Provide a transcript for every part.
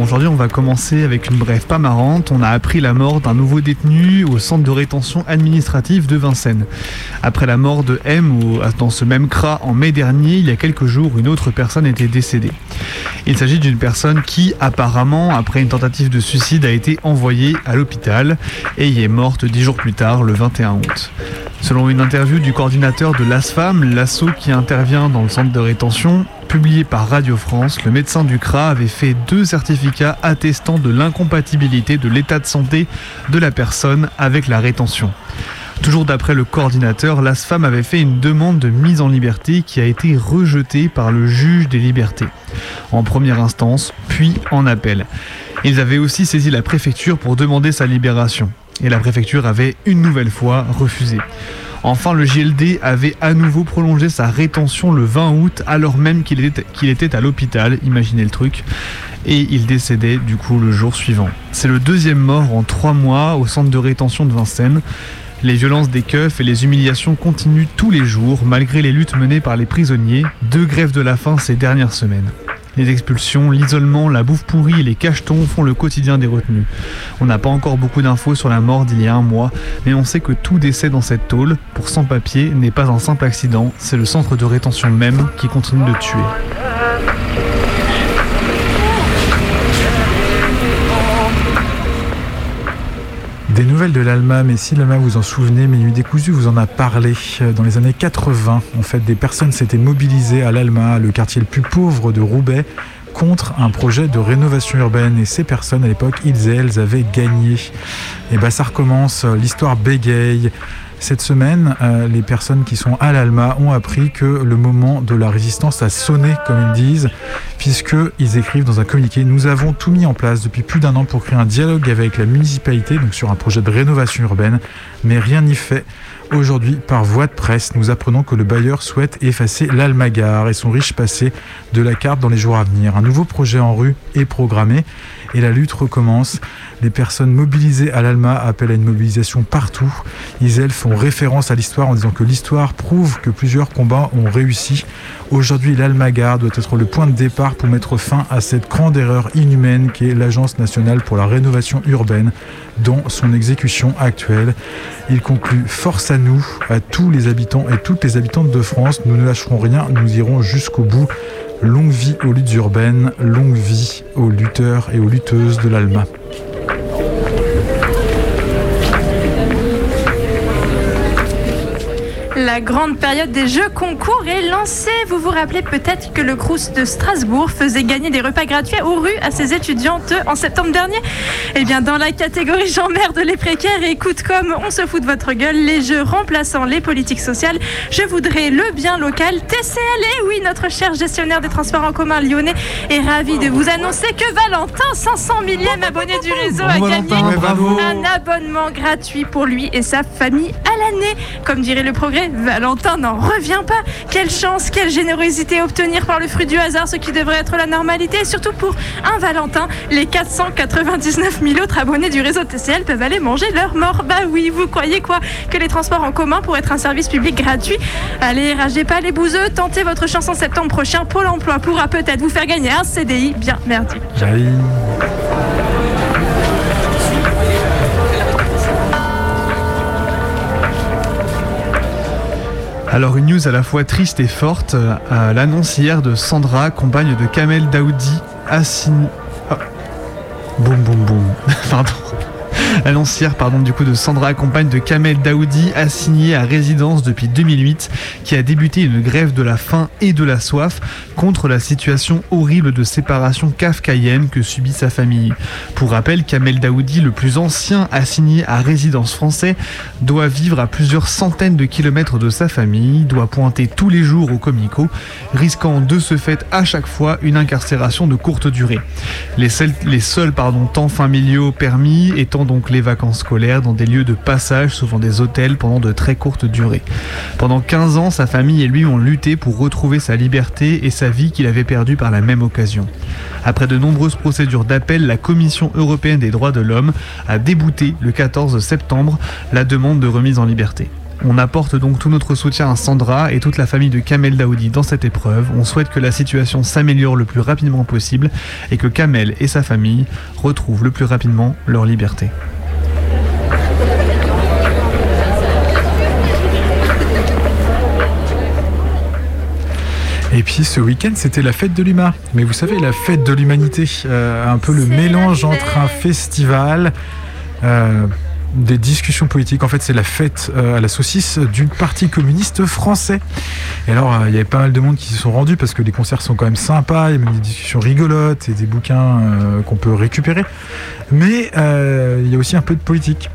Aujourd'hui, on va commencer avec une brève pas marrante. On a appris la mort d'un nouveau détenu au centre de rétention administrative de Vincennes. Après la mort de M ou dans ce même CRA en mai dernier, il y a quelques jours, une autre personne était décédée. Il s'agit d'une personne qui, apparemment, après une tentative de suicide, a été envoyée à l'hôpital et y est morte dix jours plus tard, le 21 août. Selon une interview du coordinateur de l'ASFAM, l'assaut qui intervient dans le centre de rétention, publié par Radio France, le médecin du CRA avait fait deux certificats attestant de l'incompatibilité de l'état de santé de la personne avec la rétention. Toujours d'après le coordinateur, l'ASFAM avait fait une demande de mise en liberté qui a été rejetée par le juge des libertés, en première instance, puis en appel. Ils avaient aussi saisi la préfecture pour demander sa libération, et la préfecture avait une nouvelle fois refusé. Enfin, le JLD avait à nouveau prolongé sa rétention le 20 août, alors même qu'il était, à l'hôpital, imaginez le truc, et il décédait du coup le jour suivant. C'est le deuxième mort en trois mois au centre de rétention de Vincennes. Les violences des keufs et les humiliations continuent tous les jours, malgré les luttes menées par les prisonniers, deux grèves de la faim ces dernières semaines. Les expulsions, l'isolement, la bouffe pourrie et les cachetons font le quotidien des retenus. On n'a pas encore beaucoup d'infos sur la mort d'il y a un mois, mais on sait que tout décès dans cette tôle, pour sans-papiers, n'est pas un simple accident, c'est le centre de rétention même qui continue de tuer. Des nouvelles de l'Alma, mais si l'Alma vous en souvenez, Minuit décousu vous en a parlé. Dans les années 80, en fait, des personnes s'étaient mobilisées à l'Alma, le quartier le plus pauvre de Roubaix, contre un projet de rénovation urbaine. Et ces personnes, à l'époque, ils et elles avaient gagné. Et bah ça recommence, l'histoire bégaye. Cette semaine, euh, les personnes qui sont à l'Alma ont appris que le moment de la résistance a sonné, comme ils disent, puisqu'ils écrivent dans un communiqué Nous avons tout mis en place depuis plus d'un an pour créer un dialogue avec la municipalité, donc sur un projet de rénovation urbaine, mais rien n'y fait. Aujourd'hui, par voie de presse, nous apprenons que le bailleur souhaite effacer l'Almagar et son riche passé de la carte dans les jours à venir. Un nouveau projet en rue est programmé et la lutte recommence. Les personnes mobilisées à l'Alma appellent à une mobilisation partout. Ils, elles, font référence à l'histoire en disant que l'histoire prouve que plusieurs combats ont réussi. Aujourd'hui, l'Almagar doit être le point de départ pour mettre fin à cette grande erreur inhumaine qu'est l'Agence nationale pour la rénovation urbaine dans son exécution actuelle. Il conclut Force à nous, à tous les habitants et toutes les habitantes de France. Nous ne lâcherons rien, nous irons jusqu'au bout. Longue vie aux luttes urbaines, longue vie aux lutteurs et aux lutteuses de l'ALMA. La grande période des jeux concours est lancée. Vous vous rappelez peut-être que le Crous de Strasbourg faisait gagner des repas gratuits aux rues à ses étudiantes en septembre dernier. Eh bien, dans la catégorie j'emmerde les précaires et écoute comme on se fout de votre gueule, les jeux remplaçant les politiques sociales, je voudrais le bien local TCL. Et oui, notre cher gestionnaire des transports en commun lyonnais est ravi de vous annoncer que Valentin, 500 millième abonné du réseau, a gagné un abonnement gratuit pour lui et sa famille à l'année. Comme dirait le progrès, Valentin n'en revient pas. Quelle chance, quelle générosité obtenir par le fruit du hasard, ce qui devrait être la normalité. Et surtout pour un Valentin, les 499 000 autres abonnés du réseau TCL peuvent aller manger leur mort. Bah oui, vous croyez quoi? Que les transports en commun pourraient être un service public gratuit? Allez, ragez pas les bouseux, tentez votre chance en septembre prochain. Pôle emploi pourra peut-être vous faire gagner un CDI bien merdique. J'arrive. Alors une news à la fois triste et forte, euh, l'annonce hier de Sandra, compagne de Kamel Daoudi, assigné... Oh. Boum boum boum, pardon. L'annonce hier, pardon, du coup de Sandra, compagne de Kamel Daoudi, assignée à résidence depuis 2008, qui a débuté une grève de la faim et de la soif contre la situation horrible de séparation kafkaïenne que subit sa famille. Pour rappel, Kamel Daoudi, le plus ancien assigné à résidence français, doit vivre à plusieurs centaines de kilomètres de sa famille, doit pointer tous les jours au comico, risquant de ce fait à chaque fois une incarcération de courte durée. Les seuls, les seuls pardon, temps familiaux permis étant donc les vacances scolaires dans des lieux de passage, souvent des hôtels, pendant de très courtes durées. Pendant 15 ans, sa famille et lui ont lutté pour retrouver sa liberté et sa vie qu'il avait perdue par la même occasion. Après de nombreuses procédures d'appel, la Commission européenne des droits de l'homme a débouté le 14 septembre la demande de remise en liberté. On apporte donc tout notre soutien à Sandra et toute la famille de Kamel Daoudi dans cette épreuve. On souhaite que la situation s'améliore le plus rapidement possible et que Kamel et sa famille retrouvent le plus rapidement leur liberté. Et puis ce week-end, c'était la fête de l'humain. Mais vous savez, la fête de l'humanité, euh, un peu le mélange entre un festival, euh, des discussions politiques. En fait, c'est la fête euh, à la saucisse du Parti communiste français. Et alors, euh, il y avait pas mal de monde qui s'y sont rendus parce que les concerts sont quand même sympas, il y a même des discussions rigolotes et des bouquins euh, qu'on peut récupérer. Mais il y a aussi un peu de politique.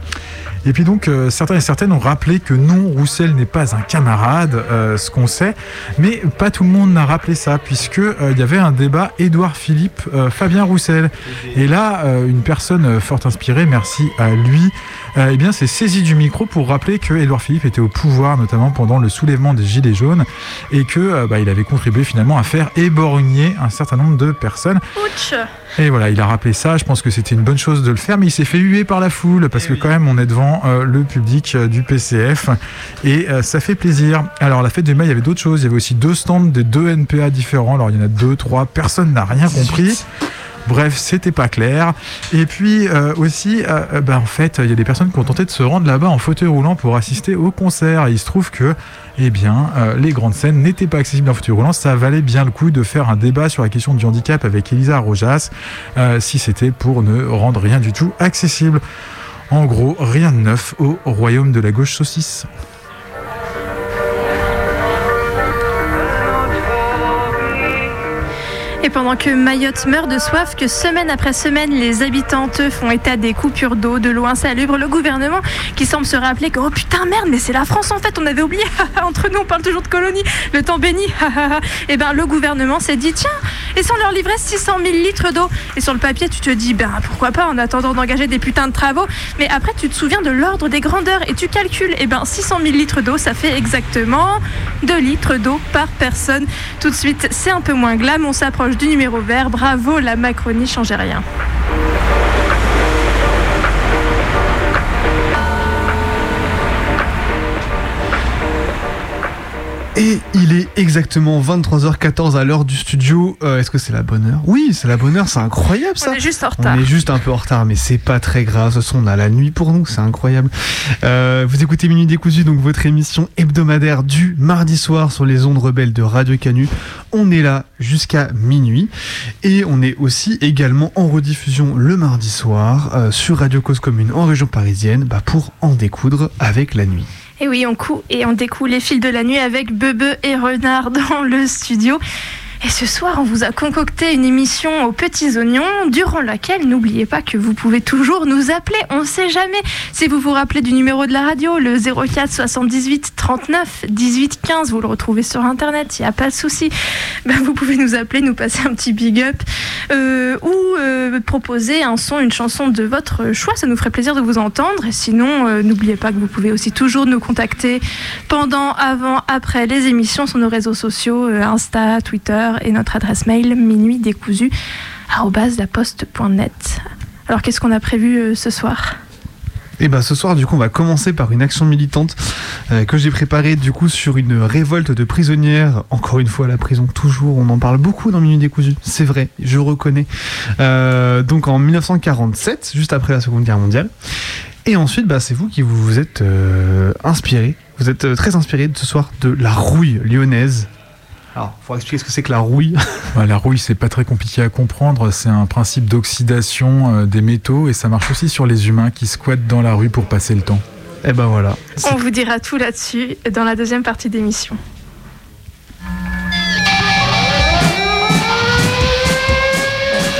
Et puis donc, euh, certains et certaines ont rappelé que non, Roussel n'est pas un camarade, euh, ce qu'on sait, mais pas tout le monde n'a rappelé ça, puisque euh, il y avait un débat Édouard Philippe, Fabien Roussel. Et là, une personne fort inspirée, merci à lui, eh bien, s'est saisi du micro pour rappeler que Édouard Philippe était au pouvoir, notamment pendant le soulèvement des Gilets jaunes, et que bah, il avait contribué finalement à faire éborgner un certain nombre de personnes. Ouch et voilà, il a rappelé ça. Je pense que c'était une bonne chose de le faire, mais il s'est fait huer par la foule parce que quand même, on est devant euh, le public euh, du PCF et euh, ça fait plaisir. Alors, la fête de mai, il y avait d'autres choses. Il y avait aussi deux stands des deux NPA différents. Alors, il y en a deux, trois. Personne n'a rien compris. Bref, c'était pas clair. Et puis aussi, bah, en fait, il y a des personnes qui ont tenté de se rendre là-bas en fauteuil roulant pour assister au concert. Et il se trouve que eh bien, les grandes scènes n'étaient pas accessibles en fauteuil roulant. Ça valait bien le coup de faire un débat sur la question du handicap avec Elisa Rojas, si c'était pour ne rendre rien du tout accessible. En gros, rien de neuf au royaume de la gauche saucisse. Et pendant que Mayotte meurt de soif, que semaine après semaine, les habitantes font état des coupures d'eau, de l'eau insalubre, le gouvernement qui semble se rappeler que, oh putain, merde, mais c'est la France en fait, on avait oublié, entre nous, on parle toujours de colonie, le temps béni, et ben le gouvernement s'est dit, tiens, et sans leur livrer 600 000 litres d'eau. Et sur le papier, tu te dis, ben pourquoi pas en attendant d'engager des putains de travaux, mais après, tu te souviens de l'ordre des grandeurs et tu calcules, et ben 600 000 litres d'eau, ça fait exactement 2 litres d'eau par personne. Tout de suite, c'est un peu moins glam, on s'approche du numéro vert. Bravo, la Macronie changeait rien. Et il est exactement 23h14 à l'heure du studio. Euh, Est-ce que c'est la bonne heure? Oui, c'est la bonne heure, c'est incroyable ça. On est juste en retard. On est juste un peu en retard, mais c'est pas très grave. De toute façon, on a la nuit pour nous, c'est incroyable. Euh, vous écoutez Minuit Décousu, donc votre émission hebdomadaire du mardi soir sur les ondes rebelles de Radio Canu. On est là jusqu'à minuit et on est aussi également en rediffusion le mardi soir euh, sur Radio Cause Commune en région parisienne bah, pour en découdre avec la nuit. Et oui, on coud et on découle les fils de la nuit avec Bebe et Renard dans le studio. Et ce soir, on vous a concocté une émission aux petits oignons, durant laquelle n'oubliez pas que vous pouvez toujours nous appeler. On ne sait jamais. Si vous vous rappelez du numéro de la radio, le 04 78 39 18 15, vous le retrouvez sur internet, il n'y a pas de souci. Ben, vous pouvez nous appeler, nous passer un petit big up euh, ou euh, proposer un son, une chanson de votre choix. Ça nous ferait plaisir de vous entendre. Et sinon, euh, n'oubliez pas que vous pouvez aussi toujours nous contacter pendant, avant, après les émissions sur nos réseaux sociaux, Insta, Twitter et notre adresse mail minuitdécousu@laposte.net. Alors qu'est-ce qu'on a prévu euh, ce soir? Et ben ce soir du coup on va commencer par une action militante euh, que j'ai préparée du coup sur une révolte de prisonnières, encore une fois la prison toujours, on en parle beaucoup dans Minuit décousu, c'est vrai, je reconnais. Euh, donc en 1947, juste après la Seconde Guerre mondiale. Et ensuite, bah, c'est vous qui vous, vous êtes inspiré, vous êtes très inspiré ce soir de la rouille lyonnaise. Alors, il faut expliquer ce que c'est que la rouille. Ouais, la rouille, c'est pas très compliqué à comprendre. C'est un principe d'oxydation euh, des métaux et ça marche aussi sur les humains qui squattent dans la rue pour passer le temps. Et ben voilà. On vous dira tout là-dessus dans la deuxième partie d'émission.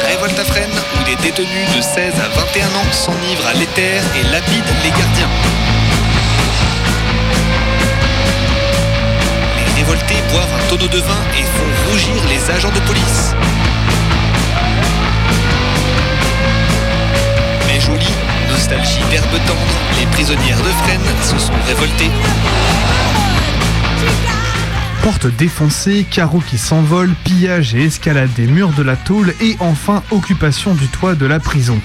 Révolte à Fresnes, où des détenus de 16 à 21 ans s'enivrent à l'éther et lapident les gardiens. De vin et font rougir les agents de police. Mais jolie, nostalgie d'herbe tendre, les prisonnières de Fresnes se sont révoltées. Portes défoncées, carreaux qui s'envolent, pillage et escalade des murs de la tôle et enfin occupation du toit de la prison.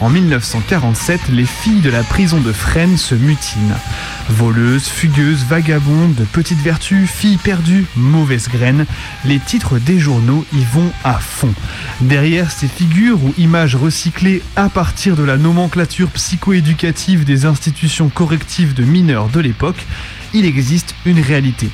En 1947, les filles de la prison de Fresnes se mutinent. Voleuses, fugueuses, vagabondes, de petites vertus, filles perdues, mauvaises graines, les titres des journaux y vont à fond. Derrière ces figures ou images recyclées à partir de la nomenclature psychoéducative des institutions correctives de mineurs de l'époque, il existe une réalité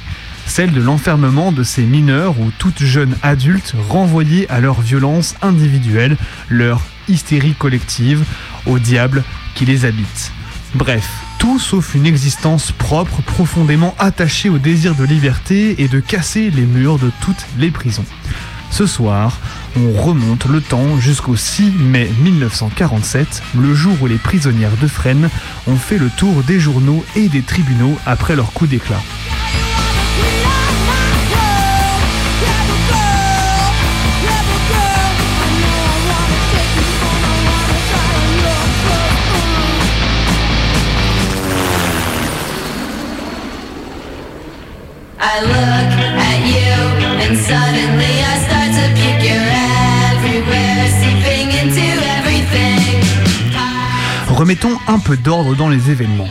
celle de l'enfermement de ces mineurs ou toutes jeunes adultes renvoyées à leur violence individuelle, leur hystérie collective, au diable qui les habite. Bref, tout sauf une existence propre, profondément attachée au désir de liberté et de casser les murs de toutes les prisons. Ce soir, on remonte le temps jusqu'au 6 mai 1947, le jour où les prisonnières de Fresnes ont fait le tour des journaux et des tribunaux après leur coup d'éclat. Remettons un peu d'ordre dans les événements.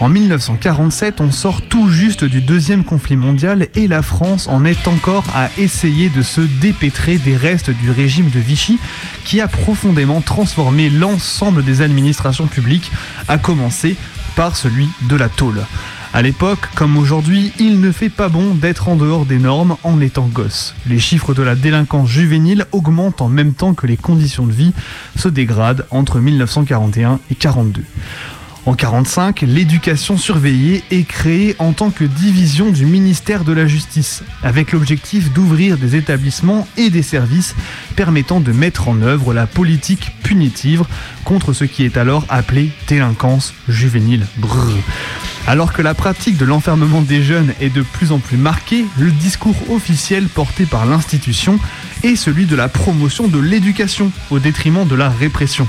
En 1947, on sort tout juste du deuxième conflit mondial et la France en est encore à essayer de se dépêtrer des restes du régime de Vichy qui a profondément transformé l'ensemble des administrations publiques, à commencer par celui de la tôle. À l'époque, comme aujourd'hui, il ne fait pas bon d'être en dehors des normes en étant gosse. Les chiffres de la délinquance juvénile augmentent en même temps que les conditions de vie se dégradent entre 1941 et 42. En 1945, l'éducation surveillée est créée en tant que division du ministère de la Justice, avec l'objectif d'ouvrir des établissements et des services permettant de mettre en œuvre la politique punitive contre ce qui est alors appelé délinquance juvénile. Alors que la pratique de l'enfermement des jeunes est de plus en plus marquée, le discours officiel porté par l'institution est celui de la promotion de l'éducation au détriment de la répression.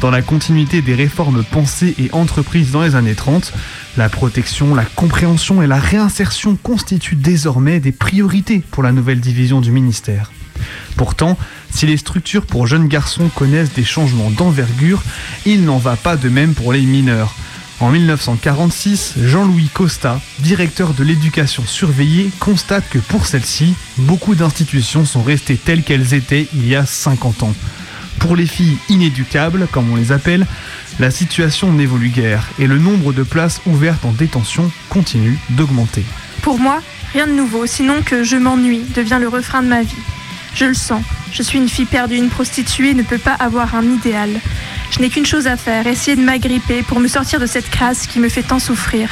Dans la continuité des réformes pensées et entreprises dans les années 30, la protection, la compréhension et la réinsertion constituent désormais des priorités pour la nouvelle division du ministère. Pourtant, si les structures pour jeunes garçons connaissent des changements d'envergure, il n'en va pas de même pour les mineurs. En 1946, Jean-Louis Costa, directeur de l'éducation surveillée, constate que pour celle-ci, beaucoup d'institutions sont restées telles qu'elles étaient il y a 50 ans. Pour les filles inéducables, comme on les appelle, la situation n'évolue guère et le nombre de places ouvertes en détention continue d'augmenter. Pour moi, rien de nouveau, sinon que je m'ennuie devient le refrain de ma vie. Je le sens, je suis une fille perdue, une prostituée ne peut pas avoir un idéal. Je n'ai qu'une chose à faire, essayer de m'agripper pour me sortir de cette crasse qui me fait tant souffrir.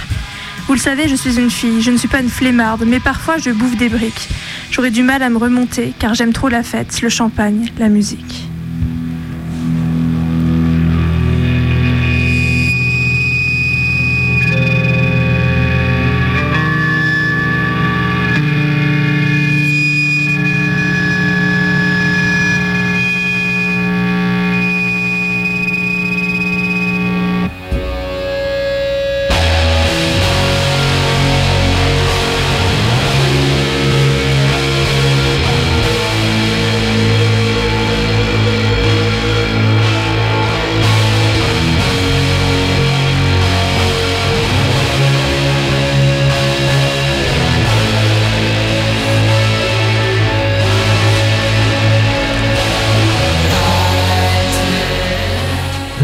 Vous le savez, je suis une fille, je ne suis pas une flemmarde, mais parfois je bouffe des briques. J'aurais du mal à me remonter car j'aime trop la fête, le champagne, la musique.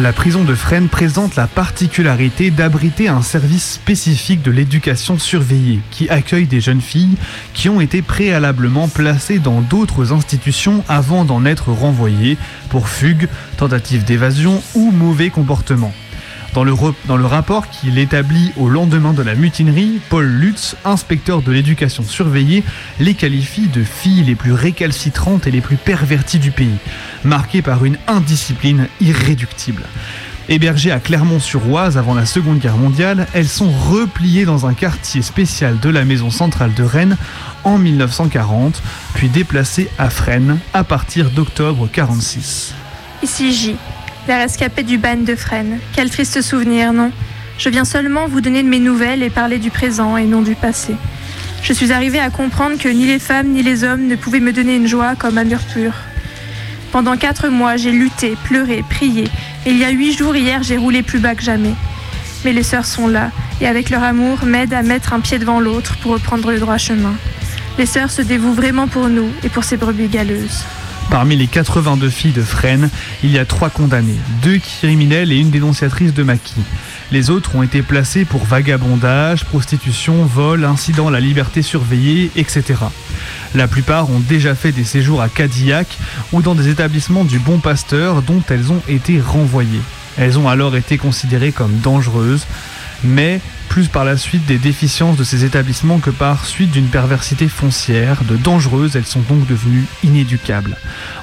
La prison de Fresnes présente la particularité d'abriter un service spécifique de l'éducation surveillée qui accueille des jeunes filles qui ont été préalablement placées dans d'autres institutions avant d'en être renvoyées pour fugue, tentative d'évasion ou mauvais comportement. Dans le, rapport qu'il établit au lendemain de la mutinerie, Paul Lutz, inspecteur de l'éducation surveillée, les qualifie de filles les plus récalcitrantes et les plus perverties du pays, marquées par une indiscipline irréductible. Hébergées à Clermont-sur-Oise avant la Seconde Guerre mondiale, elles sont repliées dans un quartier spécial de la maison centrale de Rennes en 1940, puis déplacées à Fresnes à partir d'octobre 1946. Ici J, la rescapée du ban de Fresnes. Quel triste souvenir, non? Je viens seulement vous donner de mes nouvelles et parler du présent et non du passé. Je suis arrivée à comprendre que ni les femmes ni les hommes ne pouvaient me donner une joie comme mur pur. Pendant quatre mois, j'ai lutté, pleuré, prié, et il y a huit jours hier, j'ai roulé plus bas que jamais. Mais les sœurs sont là, et avec leur amour, m'aident à mettre un pied devant l'autre pour reprendre le droit chemin. Les sœurs se dévouent vraiment pour nous et pour ces brebis galeuses. Parmi les 82 filles de Fresnes, il y a trois condamnées, deux criminels et une dénonciatrice de maquis. Les autres ont été placées pour vagabondage, prostitution, vol, incident à la liberté surveillée, etc. La plupart ont déjà fait des séjours à Cadillac ou dans des établissements du Bon Pasteur dont elles ont été renvoyées. Elles ont alors été considérées comme dangereuses, mais plus par la suite des déficiences de ces établissements que par suite d'une perversité foncière. De dangereuses, elles sont donc devenues inéducables.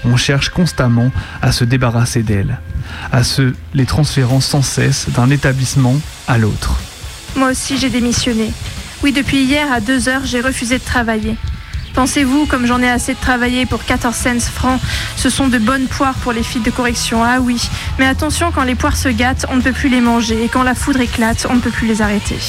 On cherche constamment à se débarrasser d'elles, à se les transférant sans cesse d'un établissement à l'autre. Moi aussi, j'ai démissionné. Oui, depuis hier à 2 heures, j'ai refusé de travailler. Pensez-vous, comme j'en ai assez de travailler pour 14 cents francs, ce sont de bonnes poires pour les filles de correction? Ah oui, mais attention, quand les poires se gâtent, on ne peut plus les manger. Et quand la foudre éclate, on ne peut plus les arrêter.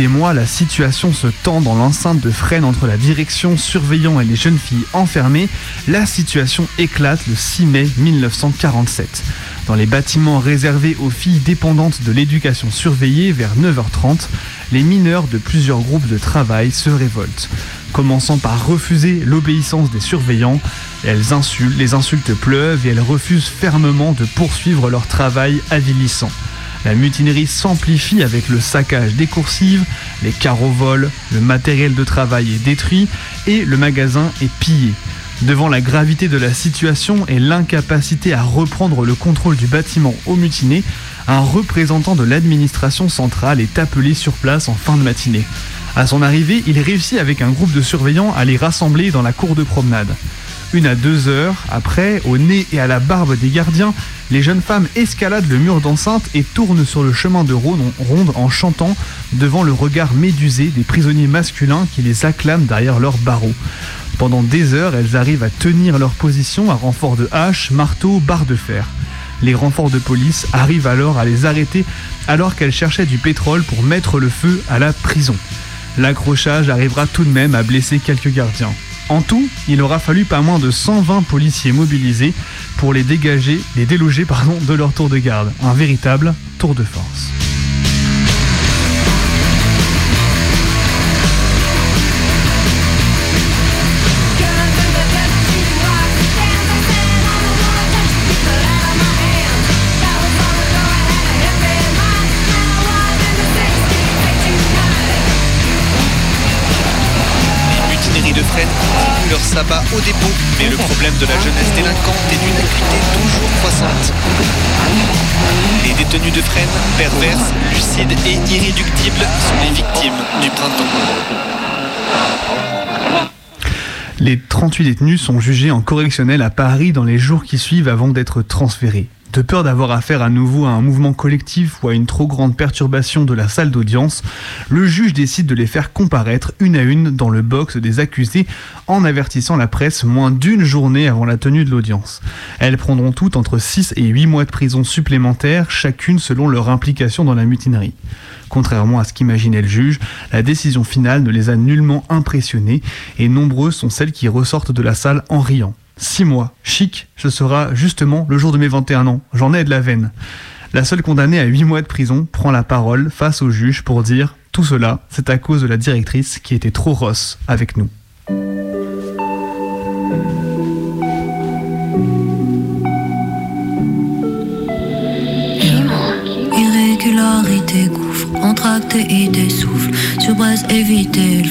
Des mois, la situation se tend dans l'enceinte de Fresnes entre la direction surveillant et les jeunes filles enfermées, la situation éclate le 6 mai 1947. Dans les bâtiments réservés aux filles dépendantes de l'éducation surveillée vers 9h30, les mineurs de plusieurs groupes de travail se révoltent. Commençant par refuser l'obéissance des surveillants, elles insultent, les insultes pleuvent et elles refusent fermement de poursuivre leur travail avilissant. La mutinerie s'amplifie avec le saccage des coursives, les carreaux volent, le matériel de travail est détruit et le magasin est pillé. Devant la gravité de la situation et l'incapacité à reprendre le contrôle du bâtiment aux mutinés, un représentant de l'administration centrale est appelé sur place en fin de matinée. À son arrivée, il réussit avec un groupe de surveillants à les rassembler dans la cour de promenade. Une à deux heures après, au nez et à la barbe des gardiens, les jeunes femmes escaladent le mur d'enceinte et tournent sur le chemin de ronde en chantant devant le regard médusé des prisonniers masculins qui les acclament derrière leurs barreaux. Pendant des heures, elles arrivent à tenir leur position à renfort de haches, marteaux, barres de fer. Les renforts de police arrivent alors à les arrêter alors qu'elles cherchaient du pétrole pour mettre le feu à la prison. L'accrochage arrivera tout de même à blesser quelques gardiens. En tout, il aura fallu pas moins de 120 policiers mobilisés pour les dégager, les déloger pardon, de leur tour de garde. Un véritable tour de force. Sabbat au dépôt, mais le problème de la jeunesse délinquante et d'une acuité toujours croissante. Les détenus de Fresnes, perverses, lucides et irréductibles, sont les victimes du printemps. Les 38 détenus sont jugés en correctionnel à Paris dans les jours qui suivent avant d'être transférés. De peur d'avoir affaire à nouveau à un mouvement collectif ou à une trop grande perturbation de la salle d'audience, le juge décide de les faire comparaître une à une dans le box des accusés en avertissant la presse moins d'une journée avant la tenue de l'audience. Elles prendront toutes entre 6 et 8 mois de prison supplémentaires, chacune selon leur implication dans la mutinerie. Contrairement à ce qu'imaginait le juge, la décision finale ne les a nullement impressionnés et nombreuses sont celles qui ressortent de la salle en riant. Six mois, chic, ce sera justement le jour de mes 21 ans, j'en ai de la veine. La seule condamnée à 8 mois de prison prend la parole face au juge pour dire tout cela, c'est à cause de la directrice qui était trop rosse avec nous. Irrégularité, gouffre, entracté idée souffle. Sur Brest, éviter le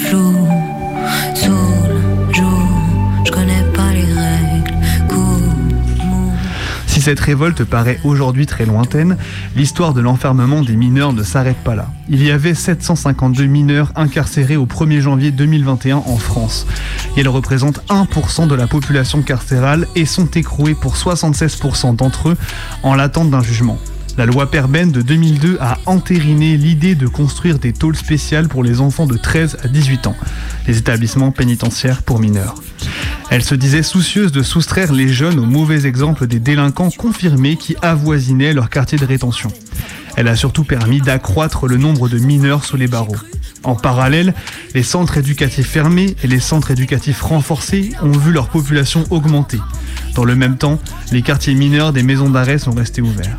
Si cette révolte paraît aujourd'hui très lointaine, l'histoire de l'enfermement des mineurs ne s'arrête pas là. Il y avait 752 mineurs incarcérés au 1er janvier 2021 en France. Ils représentent 1% de la population carcérale et sont écroués pour 76% d'entre eux en l'attente d'un jugement. La loi Perben de 2002 a entériné l'idée de construire des tôles spéciales pour les enfants de 13 à 18 ans, les établissements pénitentiaires pour mineurs. Elle se disait soucieuse de soustraire les jeunes aux mauvais exemples des délinquants confirmés qui avoisinaient leur quartier de rétention. Elle a surtout permis d'accroître le nombre de mineurs sous les barreaux. En parallèle, les centres éducatifs fermés et les centres éducatifs renforcés ont vu leur population augmenter. Dans le même temps, les quartiers mineurs des maisons d'arrêt sont restés ouverts.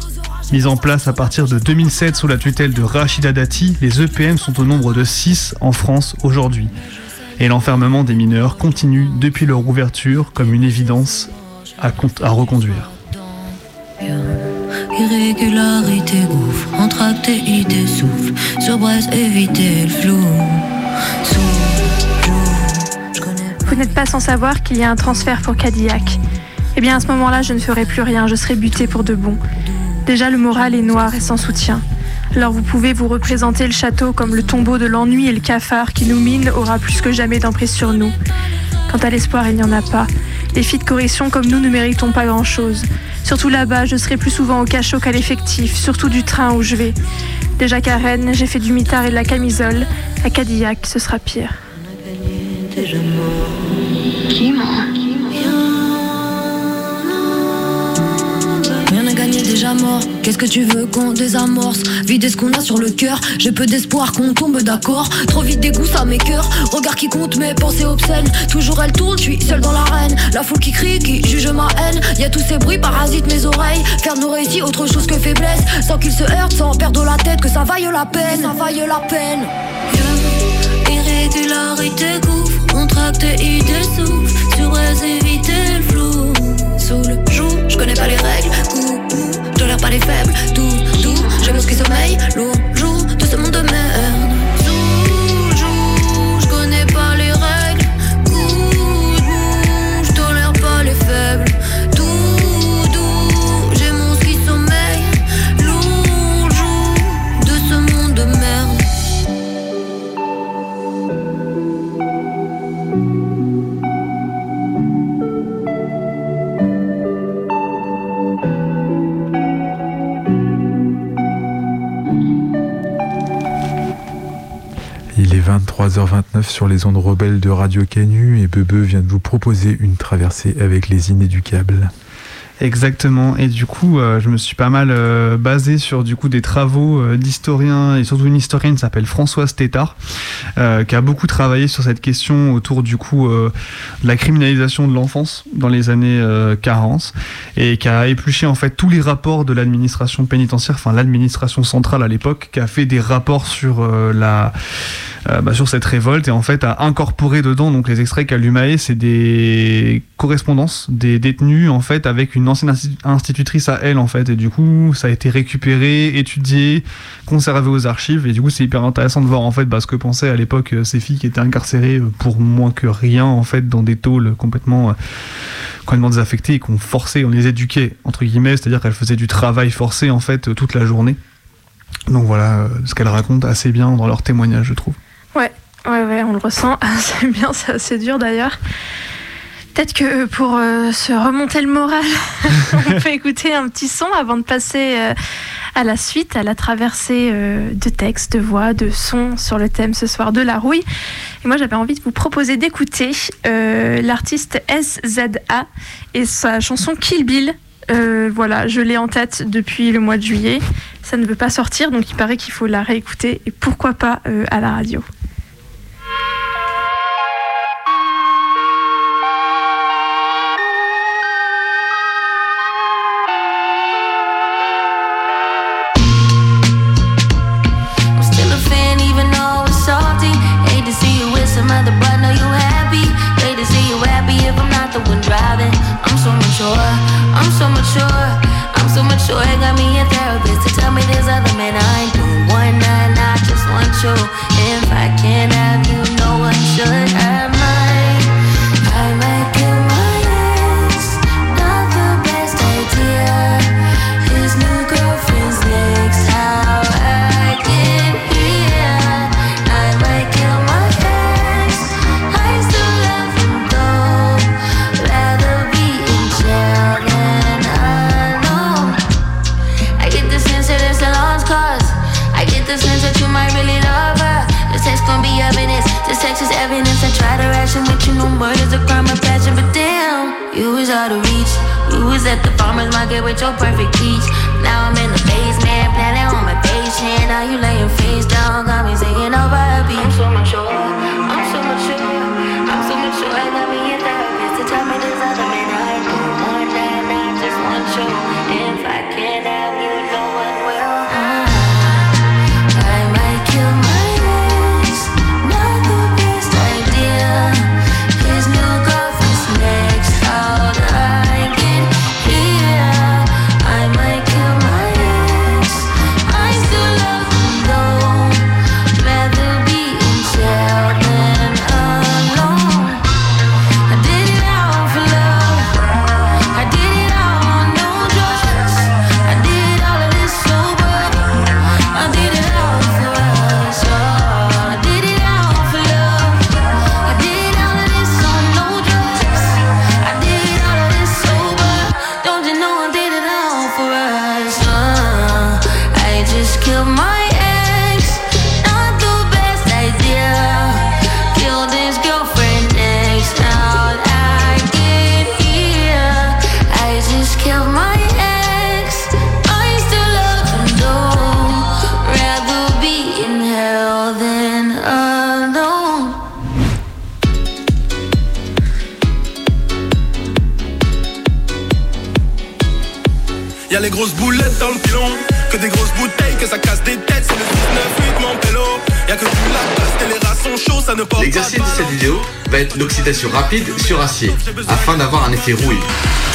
Mis en place à partir de 2007 sous la tutelle de Rachida Dati, les EPM sont au nombre de 6 en France aujourd'hui. Et l'enfermement des mineurs continue depuis leur ouverture comme une évidence à, con- à reconduire. Irrégularité, gouffre, entracté idée souffle. Sur Brest, éviter le flou. Sous le jour, je connais Vous n'êtes pas sans savoir qu'il y a un transfert pour Cadillac. Eh bien, à ce moment-là, je ne ferai plus rien, je serai buté pour de bon. Déjà, le moral est noir et sans soutien. Alors vous pouvez vous représenter le château comme le tombeau de l'ennui et le cafard qui nous mine aura plus que jamais d'emprise sur nous. Quant à l'espoir, il n'y en a pas. Les filles de correction comme nous ne méritons pas grand-chose. Surtout là-bas, je serai plus souvent au cachot qu'à l'effectif, surtout du train où je vais. Déjà qu'à Rennes, j'ai fait du mitard et de la camisole. À Cadillac, ce sera pire. Qu'est-ce que tu veux qu'on désamorce? Vider ce qu'on a sur le cœur. J'ai peu d'espoir qu'on tombe d'accord. Trop vite des goûts, ça m'écœure. Regard qui compte, mes pensées obscènes. Toujours elle tourne, je suis seule dans l'arène. La foule qui crie, qui juge ma haine. Y a tous ces bruits, parasitent mes oreilles. Faire nos récits autre chose que faiblesse. Sans qu'ils se heurtent, sans perdre la tête. Que ça vaille la peine, ça vaille la peine. Irrégularité, gouffre. Contracté, idée souffle. Sur éviter le flou. Sous le joug, je connais pas les règles. Je tolère pas les faibles. Tout, tout, j'aime ce qui sommeille. Lourd, joue sur les ondes rebelles de Radio Canu et Bebe vient de vous proposer une traversée avec les inéducables. Exactement. Et du coup, euh, je me suis pas mal euh, basé sur du coup des travaux euh, d'historiens et surtout une historienne qui s'appelle Françoise Tétard, euh, qui a beaucoup travaillé sur cette question autour du coup euh, de la criminalisation de l'enfance dans les années euh, 40 et qui a épluché en fait tous les rapports de l'administration pénitentiaire, enfin l'administration centrale à l'époque, qui a fait des rapports sur la euh, bah, sur cette révolte et en fait a incorporé dedans donc les extraits qu'a c'est des correspondances des détenus en fait avec une ancienne insti- institutrice à elle en fait et du coup ça a été récupéré, étudié, conservé aux archives et du coup c'est hyper intéressant de voir en fait bah, ce que pensaient à l'époque euh, ces filles qui étaient incarcérées euh, pour moins que rien en fait dans des tôles complètement complètement désaffectées et qu'on forçait, on les éduquait entre guillemets, c'est-à-dire qu'elles faisaient du travail forcé en fait toute la journée. Donc voilà ce qu'elles racontent assez bien dans leurs témoignages je trouve. Ouais, ouais, ouais, on le ressent. C'est bien, c'est assez dur d'ailleurs. Peut-être que pour euh, se remonter le moral, on peut écouter un petit son avant de passer euh, à la suite, à la traversée euh, de textes, de voix, de sons sur le thème ce soir de la rouille. Et moi, j'avais envie de vous proposer d'écouter euh, l'artiste SZA et sa chanson Kill Bill. Euh, voilà, je l'ai en tête depuis le mois de juillet. Ça ne veut pas sortir, donc il paraît qu'il faut la réécouter et pourquoi pas euh, à la radio. Être l'oxydation rapide sur acier, afin d'avoir un effet rouille.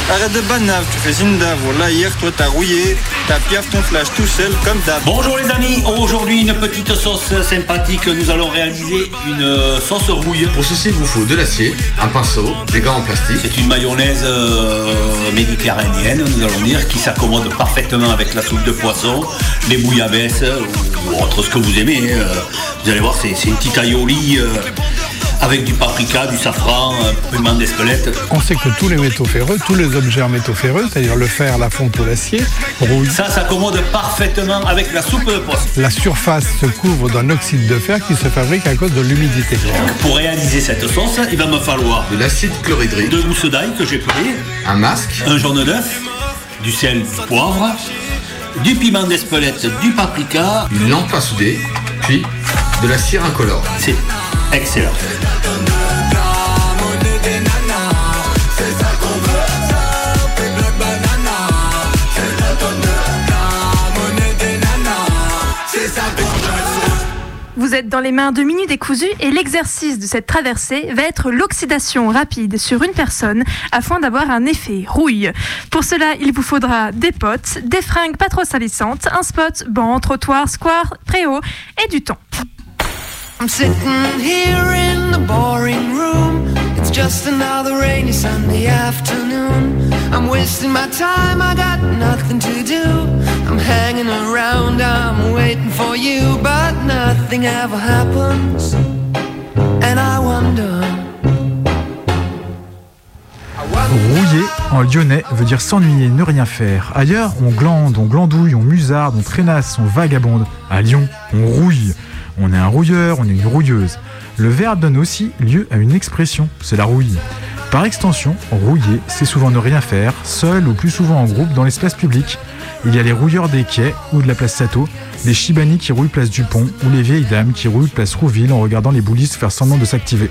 Arrête de banave, tu fais Zinda. Voilà, hier, toi, t'as rouillé, t'as piaf ton flash tout seul, comme d'hab. Bonjour les amis, aujourd'hui une petite sauce sympathique, nous allons réaliser une euh, sauce rouille. Pour ceci, il vous faut de l'acier, un pinceau, des gants en plastique. C'est une mayonnaise euh, méditerranéenne, nous allons dire, qui s'accommode parfaitement avec la soupe de poisson, les bouillabaisse euh, ou autre ce que vous aimez. euh. vous allez voir, c'est c'est une petite aioli euh, avec du paprika, du safran, un piment d'espelette. On sait que tous les métaux ferreux, tous les objets en métaux ferreux, c'est-à-dire le fer, la fonte ou l'acier, rouillent. Ça s'accommode parfaitement avec la soupe de poisson. La surface se couvre d'un oxyde de fer qui se fabrique à cause de l'humidité. Pour réaliser cette sauce, il va me falloir de l'acide chlorhydrique, deux gousses d'ail que j'ai pris, un masque, un jaune d'œuf, du sel, du poivre, du piment d'Espelette, du paprika. Une lampe à souder, puis de la cire incolore. C'est excellent. Vous êtes dans les mains de Minute Décousu et l'exercice de cette traversée va être l'oxydation rapide sur une personne afin d'avoir un effet rouille. Pour cela, il vous faudra des potes, des fringues pas trop salissantes, un spot, banc, trottoir, square, préau et du temps. I'm sitting here in the boring room. It's just another rainy Sunday afternoon. I'm wasting my time, I got nothing to do. I'm hanging around, I'm waiting for you, but nothing ever happens. And I wonder. Rouiller en lyonnais veut dire s'ennuyer, ne rien faire. Ailleurs, on glande, on glandouille, on musarde, on traînasse, on vagabonde. À Lyon, on rouille. On est un rouilleur, on est une rouilleuse. Le verbe donne aussi lieu à une expression, c'est la rouille. Par extension, rouiller, c'est souvent ne rien faire, seul ou plus souvent en groupe dans l'espace public. Il y a les rouilleurs des quais ou de la place Sato, les chibani qui rouillent place du pont ou les vieilles dames qui rouillent place Rouville en regardant les boulistes faire semblant de s'activer.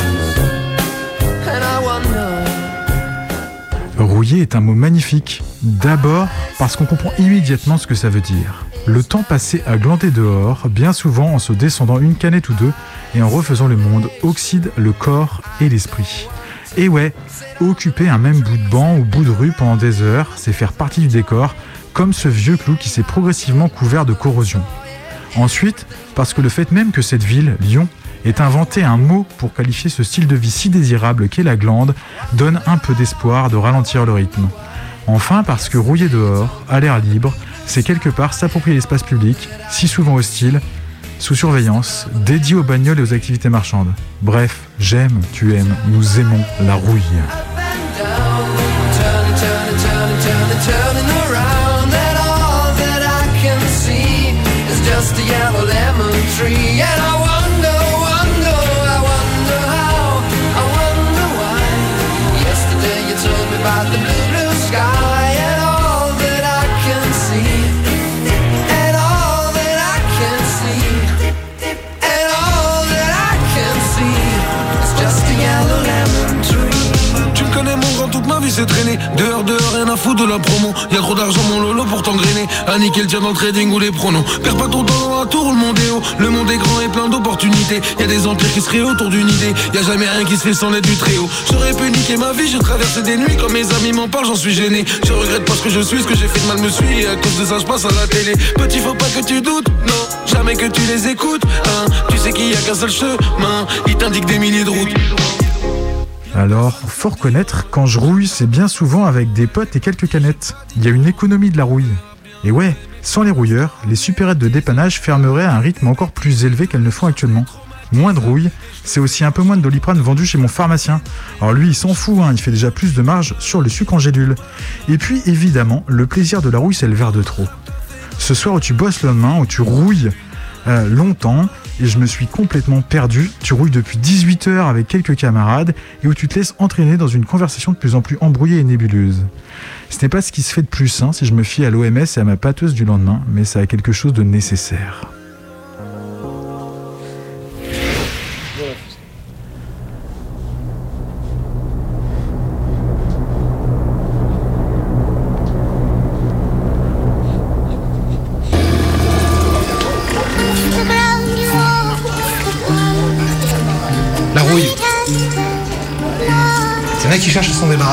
Est un mot magnifique. D'abord parce qu'on comprend immédiatement ce que ça veut dire. Le temps passé à glander dehors, bien souvent en se descendant une canette ou deux et en refaisant le monde, oxyde le corps et l'esprit. Et ouais, occuper un même bout de banc ou bout de rue pendant des heures, c'est faire partie du décor, comme ce vieux clou qui s'est progressivement couvert de corrosion. Ensuite, parce que le fait même que cette ville, Lyon, ait inventé un mot pour qualifier ce style de vie si désirable qu'est la glande, donne un peu d'espoir de ralentir le rythme. Enfin, parce que rouiller dehors, à l'air libre, c'est quelque part s'approprier l'espace public, si souvent hostile, sous surveillance, dédié aux bagnoles et aux activités marchandes. Bref, j'aime, tu aimes, nous aimons la rouille. Dehors, dehors, rien à foutre de la promo. Y'a trop d'argent mon lolo pour t'engrainer. À niquer le tien dans le trading ou les pronos. Perds pas ton temps dans la tour, le monde est haut Le monde est grand et plein d'opportunités. Y'a des empires qui se créent autour d'une idée. Y'a jamais rien qui se fait sans l'aide du très haut J'aurais pu niquer ma vie, j'ai traversé des nuits Quand mes amis m'en parlent, j'en suis gêné. Je regrette pas ce que je suis, ce que j'ai fait de mal me suit Et à cause de ça je passe à la télé. Petit faut pas que tu doutes, non Jamais que tu les écoutes, hein. Tu sais qu'il y a qu'un seul chemin. Ils t'indiquent des milliers de routes Alors, faut reconnaître, quand je rouille, c'est bien souvent avec des potes et quelques canettes. Il y a une économie de la rouille. Et ouais, sans les rouilleurs, les supérettes de dépannage fermeraient à un rythme encore plus élevé qu'elles ne font actuellement. Moins de rouille, c'est aussi un peu moins de doliprane vendu chez mon pharmacien. Alors lui, il s'en fout, hein, il fait déjà plus de marge sur le sucre en gélule. Et puis, évidemment, le plaisir de la rouille, c'est le verre de trop. Ce soir où tu bosses le lendemain, où tu rouilles euh, longtemps, et je me suis complètement perdu. Tu rouilles depuis 18 heures avec quelques camarades et où tu te laisses entraîner dans une conversation de plus en plus embrouillée et nébuleuse. Ce n'est pas ce qui se fait de plus sain si je me fie à l'OMS et à ma pâteuse du lendemain, mais ça a quelque chose de nécessaire.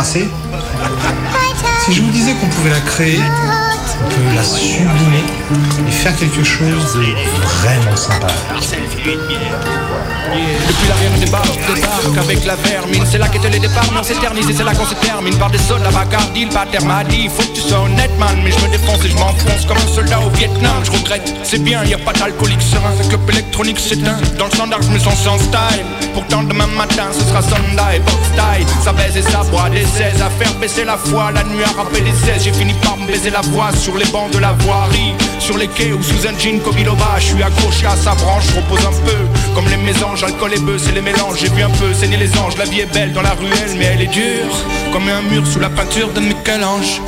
Si je vous disais qu'on pouvait la créer, on peut la sublimer et faire quelque chose de vraiment sympa. Depuis l'arrière des barres, débarque avec la vermine C'est là qu'étaient les départs, non s'éternise et c'est là qu'on se termine. Par des soldats bagardiles, pas terme m'a dit Faut que tu sois honnête man, mais je me défonce et je m'enfonce Comme un soldat au Vietnam, je regrette. C'est bien, y a pas d'alcoolique serein Le club électronique s'éteint, dans le standard je me sens sans style Pourtant demain matin ce sera Sunday, box style Ça baise et ça boit des 16 À faire baisser la foi, la nuit à rappeler les 16 J'ai fini par me baiser la voix sur les bancs de la voirie. Sur les quais ou sous un jean Kobiloba Je suis accroché à sa branche, repose un peu. Comme les mésanges, alcool et bœuf, c'est les mélanges. J'ai vu un peu saigner les anges, la vie est belle dans la ruelle Mais elle est dure, comme un mur sous la peinture de Michel-Ange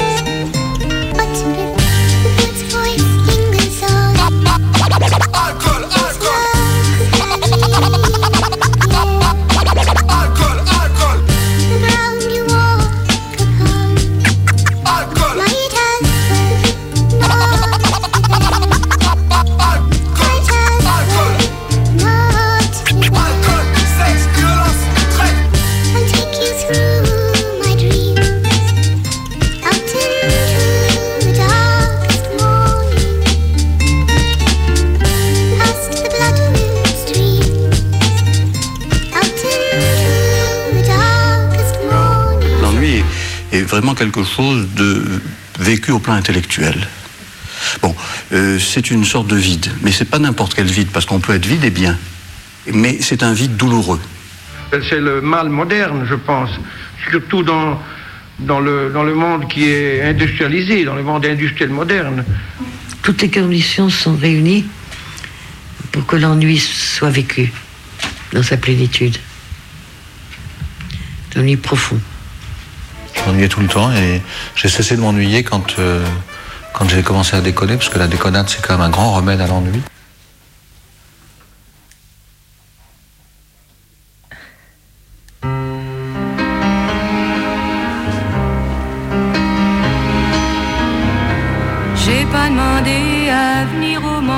quelque chose de vécu au plan intellectuel. Bon, euh, c'est une sorte de vide, mais c'est pas n'importe quel vide, parce qu'on peut être vide et bien. Mais c'est un vide douloureux. C'est le mal moderne, je pense, surtout dans, dans, le, dans le monde qui est industrialisé, dans le monde industriel moderne. Toutes les conditions sont réunies pour que l'ennui soit vécu dans sa plénitude. L'ennui profond. Je m'ennuyais tout le temps et j'ai cessé de m'ennuyer quand, euh, quand j'ai commencé à déconner, parce que la déconnade, c'est quand même un grand remède à l'ennui.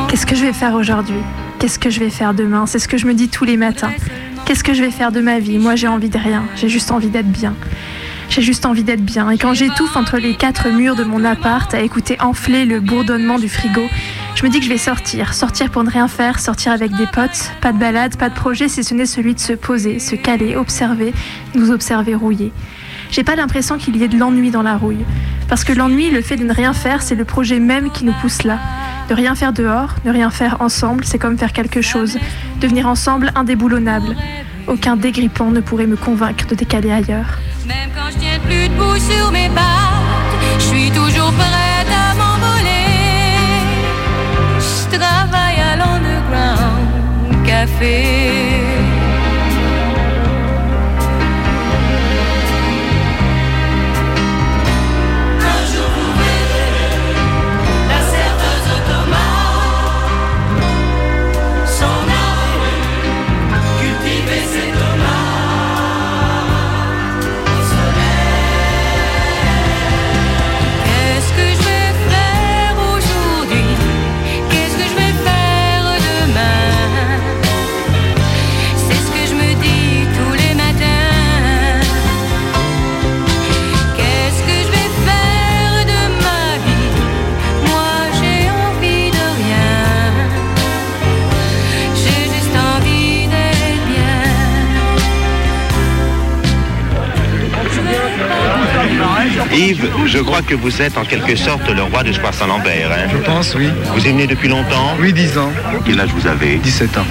Qu'est-ce que je vais faire aujourd'hui? Qu'est-ce que je vais faire demain? C'est ce que je me dis tous les matins. Qu'est-ce que je vais faire de ma vie? Moi, j'ai envie de rien. J'ai juste envie d'être bien. J'ai juste envie d'être bien. Et quand j'étouffe entre les quatre murs de mon appart à écouter enfler le bourdonnement du frigo, je me dis que je vais sortir. Sortir pour ne rien faire, sortir avec des potes. Pas de balade, pas de projet, si ce n'est celui de se poser, se caler, observer, nous observer rouiller. J'ai pas l'impression qu'il y ait de l'ennui dans la rouille. Parce que l'ennui, le fait de ne rien faire, c'est le projet même qui nous pousse là. Ne rien faire dehors, ne rien faire ensemble, c'est comme faire quelque chose. Devenir ensemble indéboulonnable. Aucun dégrippant ne pourrait me convaincre de décaler ailleurs. Même quand je tiens plus debout sur mes pattes, je suis toujours prête à m'envoler. Je travaille à l'underground café. Yves, je crois que vous êtes en quelque sorte le roi du Square Saint-Lambert. Hein Je pense, oui. Vous y venez depuis longtemps? Oui, 10 ans. Quel âge vous avez? 17 ans.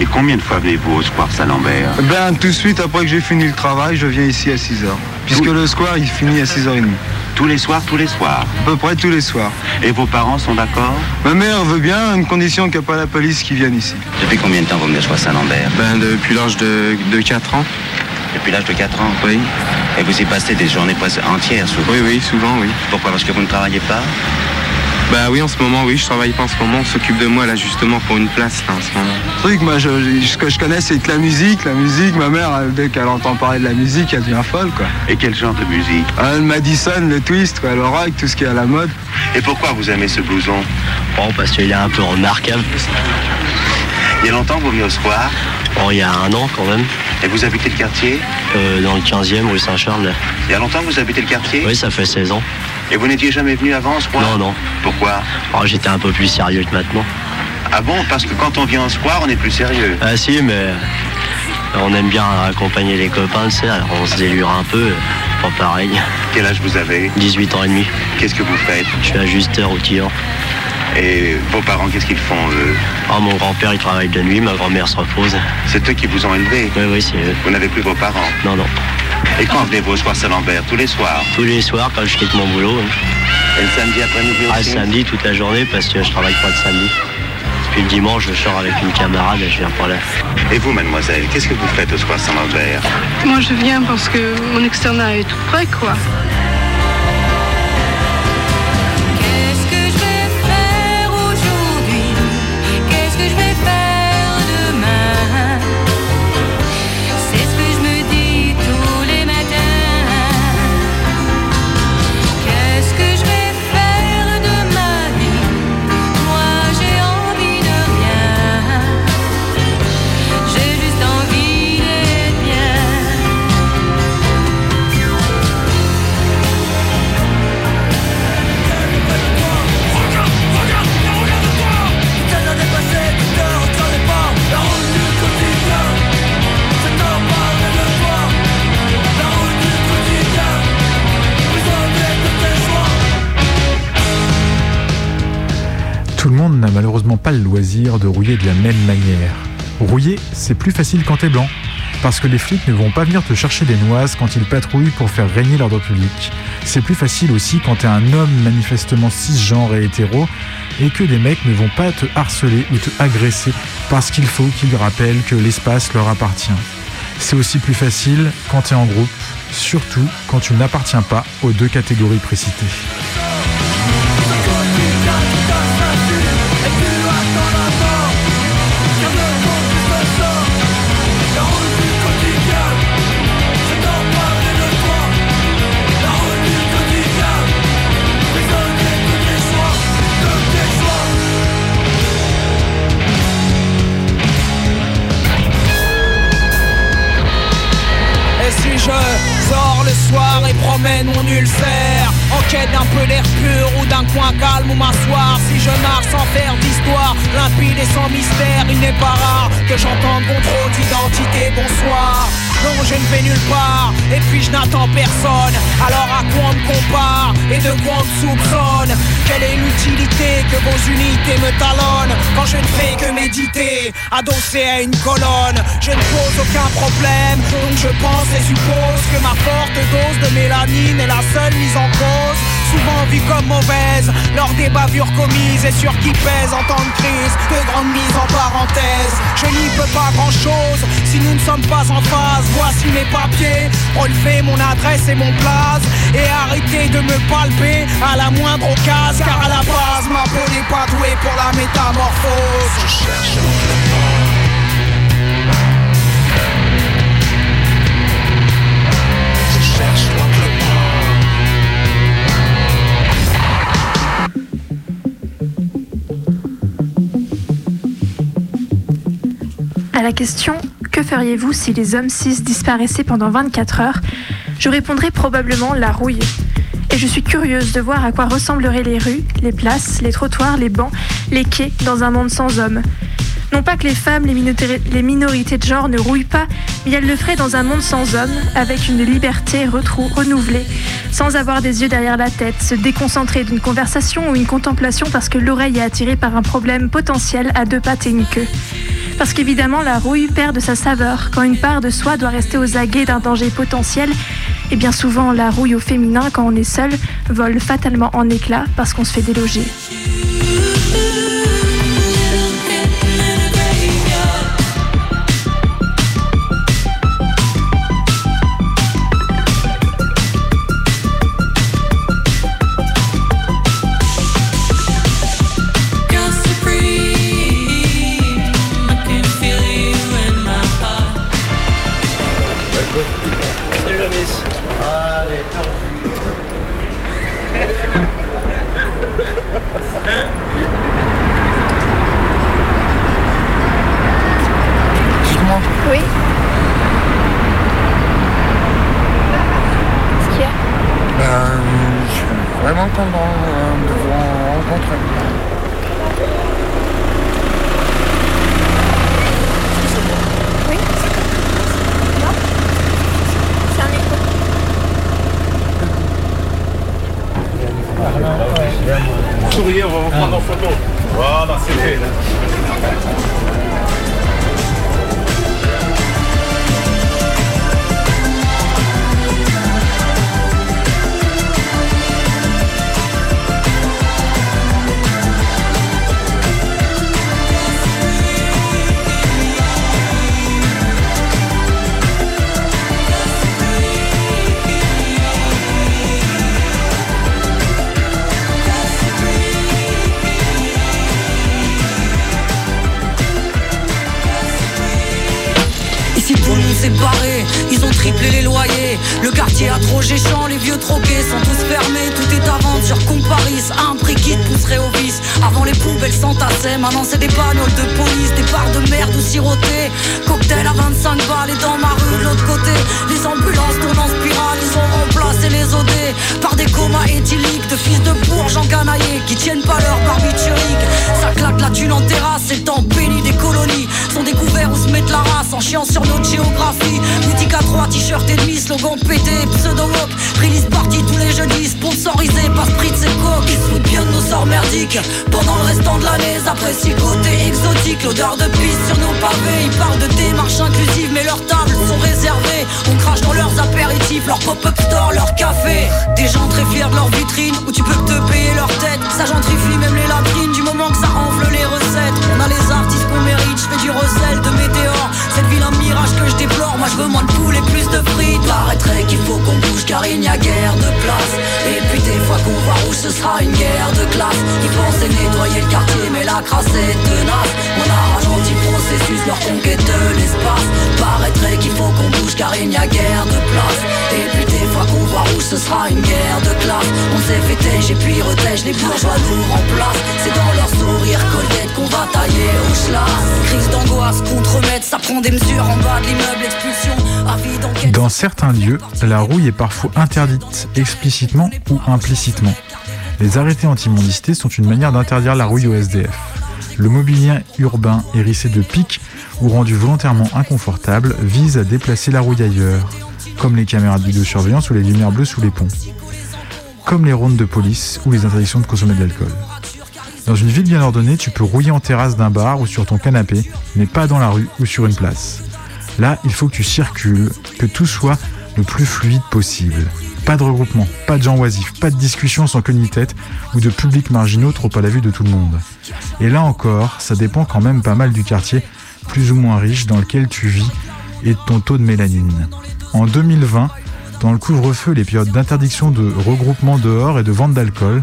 Et combien de fois venez-vous au Square Saint-Lambert Ben, tout de suite, après que j'ai fini le travail, je viens ici à 6h. Puisque le square, il finit à 6h30. Tous les soirs, tous les soirs? À peu près tous les soirs. Et vos parents sont d'accord? Ma mère veut bien, à une condition qu'il n'y a pas la police qui vienne ici. Depuis combien de temps vous venez au Square Saint-Lambert Ben, depuis l'âge de, de 4 ans. Depuis l'âge de 4 ans Oui. Et vous y passez des journées presque entières souvent Oui, oui, souvent, oui. Pourquoi Parce que vous ne travaillez pas? Bah oui, en ce moment, oui, je travaille pas en ce moment. On s'occupe de moi là justement pour une place là en ce moment. Le truc, moi, je, je- ce que je connais, c'est que la musique, la musique. Ma mère, elle, dès qu'elle entend parler de la musique, elle devient folle, quoi. Et quel genre de musique? Ah, Le Madison, le twist, quoi, le rock, tout ce qui est à la mode. Et pourquoi vous aimez ce blouson? Oh, parce qu'il est un peu remarquable. Il y a longtemps que vous venez au Square? Oh, il y a un an quand même. Et vous habitez le quartier Euh, dans le 15e rue Saint-Charles. Il y a longtemps que vous habitez le quartier Oui, ça fait 16 ans. Et vous n'étiez jamais venu avant ce Non, non. Pourquoi Oh, J'étais un peu plus sérieux que maintenant. Ah bon Parce que quand on vient en square, on est plus sérieux. Ah si, mais on aime bien accompagner les copains, tu sais, alors on se délure un peu, pas pareil. Quel âge vous avez 18 ans et demi. Qu'est-ce que vous faites Je suis ajusteur outilleur. Et vos parents, qu'est-ce qu'ils font, eux Ah, mon grand-père, il travaille de nuit, ma grand-mère se repose. C'est eux qui vous ont élevé Oui, oui, c'est eux. Vous n'avez plus vos parents Non, non. Et quand venez-vous au soir Saint-Lambert Tous les soirs Tous les soirs, quand je quitte mon boulot. Et le samedi après-midi Ah, le aussi samedi, toute la journée, parce que je travaille pas le samedi. Puis le dimanche, je sors avec une camarade et je viens par là. Et vous, mademoiselle, qu'est-ce que vous faites au soir Saint-Lambert Moi, je viens parce que mon externat est tout près, quoi. De rouiller de la même manière. Rouiller, c'est plus facile quand t'es blanc. Parce que les flics ne vont pas venir te chercher des noises quand ils patrouillent pour faire régner l'ordre public. C'est plus facile aussi quand t'es un homme manifestement cisgenre et hétéro et que des mecs ne vont pas te harceler ou te agresser parce qu'il faut qu'ils rappellent que l'espace leur appartient. C'est aussi plus facile quand t'es en groupe, surtout quand tu n'appartiens pas aux deux catégories précitées. Mon En quête d'un peu d'air pur ou d'un coin calme où m'asseoir. Si je marche sans faire d'histoire, limpide et sans mystère Il n'est pas rare que j'entende contrôle d'identité, bonsoir non, je ne vais nulle part, et puis je n'attends personne. Alors à quoi on me compare et de quoi on me soupçonne? Quelle est l'utilité que vos unités me talonnent Quand je ne fais que méditer, adossé à une colonne? Je ne pose aucun problème, donc je pense et suppose Que ma forte dose de mélanine est la seule mise en cause Souvent vue comme mauvaise, lors des bavures commises Et sur qui pèse en temps de crise, de grandes mises en parenthèse. Je n'y peux pas grand chose, si nous ne sommes pas en phase. Voici mes papiers, relevez mon adresse et mon place. Et arrêtez de me palper à la moindre occasion. Car à la base, ma peau n'est pas douée pour la métamorphose. Je cherche À la question Que feriez-vous si les hommes cis disparaissaient pendant 24 heures Je répondrais probablement la rouille. Et je suis curieuse de voir à quoi ressembleraient les rues, les places, les trottoirs, les bancs, les quais dans un monde sans hommes. Non pas que les femmes, les, minorités- de genre ne rouillent pas, mais elles le feraient dans un monde sans hommes, avec une liberté renouvelée, sans avoir des yeux derrière la tête, se déconcentrer d'une conversation ou une contemplation parce que l'oreille est attirée par un problème potentiel à deux pattes et une queue. Parce qu'évidemment, la rouille perd de sa saveur quand une part de soi doit rester aux aguets d'un danger potentiel. Et bien souvent, la rouille au féminin, quand on est seul, vole fatalement en éclats parce qu'on se fait déloger. Vous rencontrer. Souriez, on va vous prendre en photo. Voilà, c'est fait. Maintenant c'est des panneaux de police Des barres de merde ou sirotées, cocktail à 25 balles Et dans ma rue de l'autre côté, les ambulances tournent en spirale Ils ont remplacé les OD par des comas éthyliques De fils de bourges encanaillés qui tiennent pas leur barbiturique. Ça claque la thune en terrasse, c'est le temps béni des colonies. Sont découverts où se mettre la race en chiant sur notre géographie. Boutique à 3, t-shirt et demi, slogan pété, pseudo-walk Release party tous les jeudis, sponsorisé par sorts merdiques Pendant le restant de l'année, le côté exotique. L'odeur de piste sur nos pavés Ils parlent de démarche inclusive, mais leurs tables sont réservées. On crache dans leurs apéritifs, leur pop-up store, leur café Des gens très fiers de leur vitrine, où tu peux te payer leur tête. Ça gentrifie même les latrines, du moment que ça enfle les recettes. On a les artistes qu'on mérite, je fais du recel de météores. Cette ville un mirage que je déplore, moi je veux moins de poules et plus de frites. Paraîtrait qu'il faut qu'on bouge car il n'y a guère ce sera une guerre de classe. Ils pensaient nettoyer le quartier mais la crasse est tenace On a ralenti le processus, leur conquête de l'espace. Paraîtrait qu'il faut qu'on bouge car il n'y a guère de place. Et puis des fois qu'on voit rouge ce sera une guerre de classe. On s'est fait tège et puis retège, les bourgeois nous remplacent. C'est dans leur sourire colgate qu'on va tailler au schlass Crise d'angoisse contre-maître, ça prend des mesures en bas de l'immeuble, expulsion, Dans certains lieux, la rouille est parfois interdite explicitement ou implicitement. Les arrêtés anti-mendicité sont une manière d'interdire la rouille au SDF. Le mobilier urbain hérissé de pics ou rendu volontairement inconfortable vise à déplacer la rouille ailleurs, comme les caméras de vidéosurveillance ou les lumières bleues sous les ponts, comme les rondes de police ou les interdictions de consommer de l'alcool. Dans une ville bien ordonnée, tu peux rouiller en terrasse d'un bar ou sur ton canapé, mais pas dans la rue ou sur une place. Là, il faut que tu circules, que tout soit le plus fluide possible. Pas de regroupement, pas de gens oisifs, pas de discussion sans queue ni tête ou de publics marginaux trop à la vue de tout le monde. Et là encore, ça dépend quand même pas mal du quartier plus ou moins riche dans lequel tu vis et de ton taux de mélanine. En 2020, dans le couvre-feu, les périodes d'interdiction de regroupement dehors et de vente d'alcool,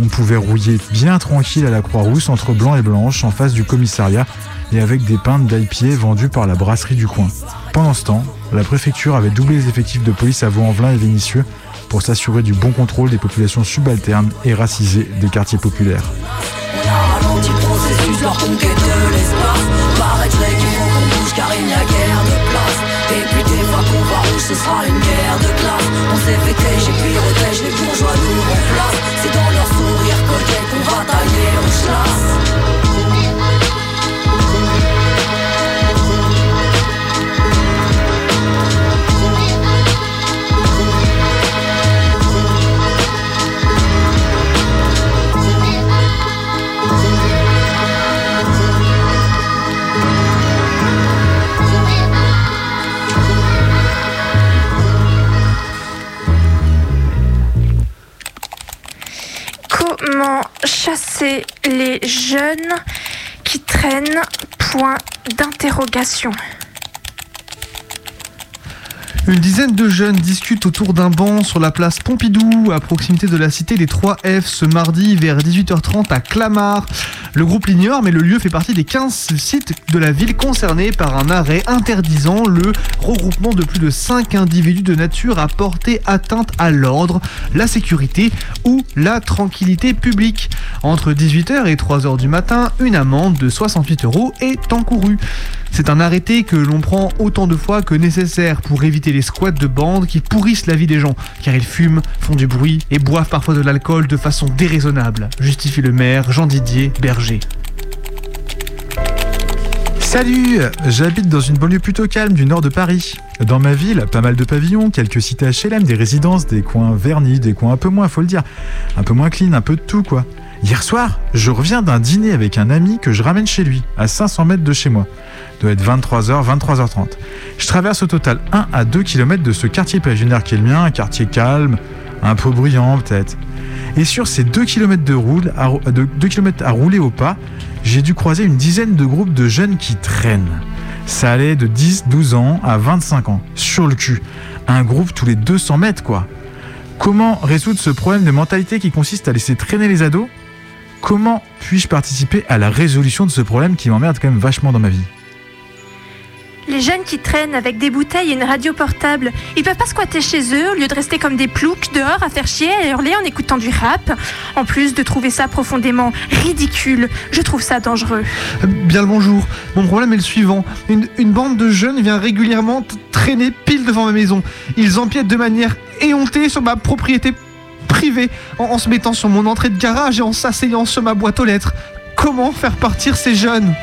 on pouvait rouiller bien tranquille à la Croix-Rousse entre blanc et blanche en face du commissariat et avec des pintes d'IPA vendues par la brasserie du coin. Pendant ce temps, la préfecture avait doublé les effectifs de police à Vaux-en-Velin et Vénissieux pour s'assurer du bon contrôle des populations subalternes et racisées des quartiers populaires. Une dizaine de jeunes discutent autour d'un banc sur la place Pompidou, à proximité de la cité des 3F, ce mardi vers 18h30 à Clamart. Le groupe l'ignore, mais le lieu fait partie des 15 sites de la ville concernés par un arrêt interdisant le regroupement de plus de 5 individus de nature à porter atteinte à l'ordre, la sécurité ou la tranquillité publique. Entre 18h et 3h du matin, une amende de 68 euros est encourue. C'est un arrêté que l'on prend autant de fois que nécessaire pour éviter les squats de bandes qui pourrissent la vie des gens, car ils fument, font du bruit et boivent parfois de l'alcool de façon déraisonnable, justifie le maire Jean-Didier Berger. Salut J'habite dans une banlieue plutôt calme du nord de Paris. Dans ma ville, pas mal de pavillons, quelques cités HLM, des résidences, des coins vernis, des coins un peu moins, faut le dire. Un peu moins clean, un peu de tout quoi. Hier soir, je reviens d'un dîner avec un ami que je ramène chez lui, à 500 mètres de chez moi. Doit être 23h, 23h30. Je traverse au total 1 à 2 km de ce quartier pavillonnaire qui est le mien, un quartier calme, un peu bruyant peut-être. Et sur ces 2 km de, roule, à, rou- de 2 km à rouler au pas, j'ai dû croiser une dizaine de groupes de jeunes qui traînent. Ça allait de 10, 12 ans à 25 ans, sur le cul. Un groupe tous les 200 mètres, quoi. Comment résoudre ce problème de mentalité qui consiste à laisser traîner les ados? Comment puis-je participer à la résolution de ce problème qui m'emmerde quand même vachement dans ma vie? Les jeunes qui traînent avec des bouteilles et une radio portable, ils peuvent pas squatter chez eux au lieu de rester comme des ploucs dehors à faire chier et hurler en écoutant du rap. En plus de trouver ça profondément ridicule, je trouve ça dangereux. Bien le bonjour. Mon problème est le suivant. Une, bande de jeunes vient régulièrement traîner pile devant ma maison. Ils empiètent de manière éhontée sur ma propriété privée en se mettant sur mon entrée de garage et en s'asseyant sur ma boîte aux lettres. Comment faire partir ces jeunes?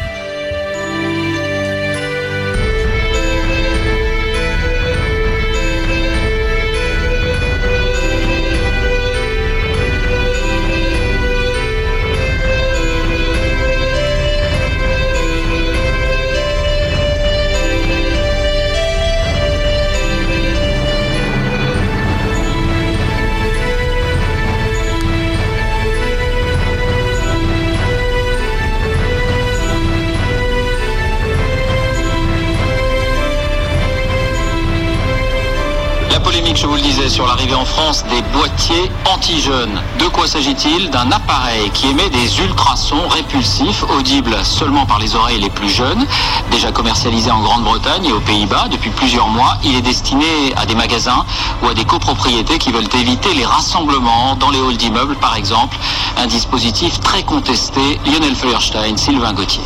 En France des boîtiers anti-jeunes. De quoi s'agit-il D'un appareil qui émet des ultrasons répulsifs, audibles seulement par les oreilles les plus jeunes. Déjà commercialisé en Grande-Bretagne et aux Pays-Bas depuis plusieurs mois, il est destiné à des magasins ou à des copropriétés qui veulent éviter les rassemblements dans les halls d'immeubles, par exemple. Un dispositif très contesté. Lionel Feuerstein, Sylvain Gauthier.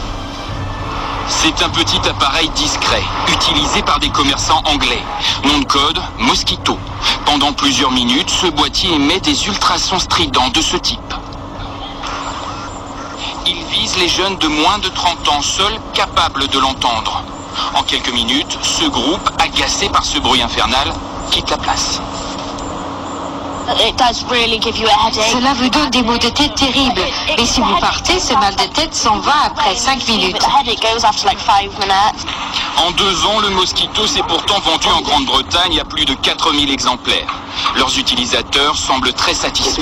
C'est un petit appareil discret, utilisé par des commerçants anglais. Nom de code, Mosquito. Pendant plusieurs minutes, ce boîtier émet des ultrasons stridents de ce type. Il vise les jeunes de moins de 30 ans, seuls capables de l'entendre. En quelques minutes, ce groupe, agacé par ce bruit infernal, quitte la place. Cela vous donne des maux de tête terribles. Mais si vous partez, ce mal de tête s'en va après 5 minutes. En deux ans, le Mosquito s'est pourtant vendu en Grande-Bretagne à plus de 4000 exemplaires. Leurs utilisateurs semblent très satisfaits.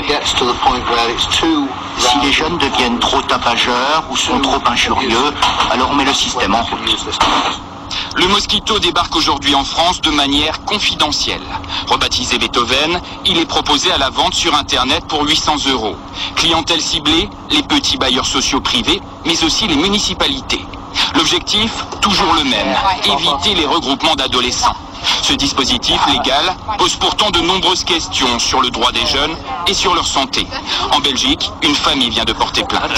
Si les jeunes deviennent trop tapageurs ou sont trop injurieux, alors on met le système en route. Le Mosquito débarque aujourd'hui en France de manière confidentielle. Rebaptisé Beethoven, il est proposé à la vente sur Internet pour 800 euros. Clientèle ciblée, les petits bailleurs sociaux privés, mais aussi les municipalités. L'objectif, toujours le même, éviter les regroupements d'adolescents. Ce dispositif légal pose pourtant de nombreuses questions sur le droit des jeunes et sur leur santé. En Belgique, une famille vient de porter plainte.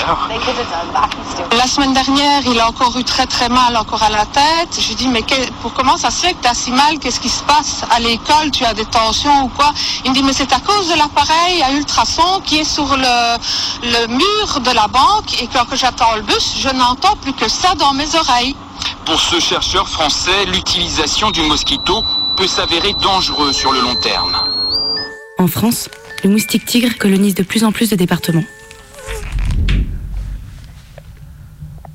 La semaine dernière, il a encore eu très très mal encore à la tête. Je dis mais pour comment ça se fait que tu as si mal? Qu'est-ce qui se passe à l'école? Tu as des tensions ou quoi? Il me dit mais c'est à cause de l'appareil à ultrasons qui est sur le, mur de la banque et quand j'attends le bus, je n'entends plus que ça dans mes oreilles. Pour ce chercheur français, l'utilisation du mosquito peut s'avérer dangereux sur le long terme. En France, le moustique tigre colonise de plus en plus de départements.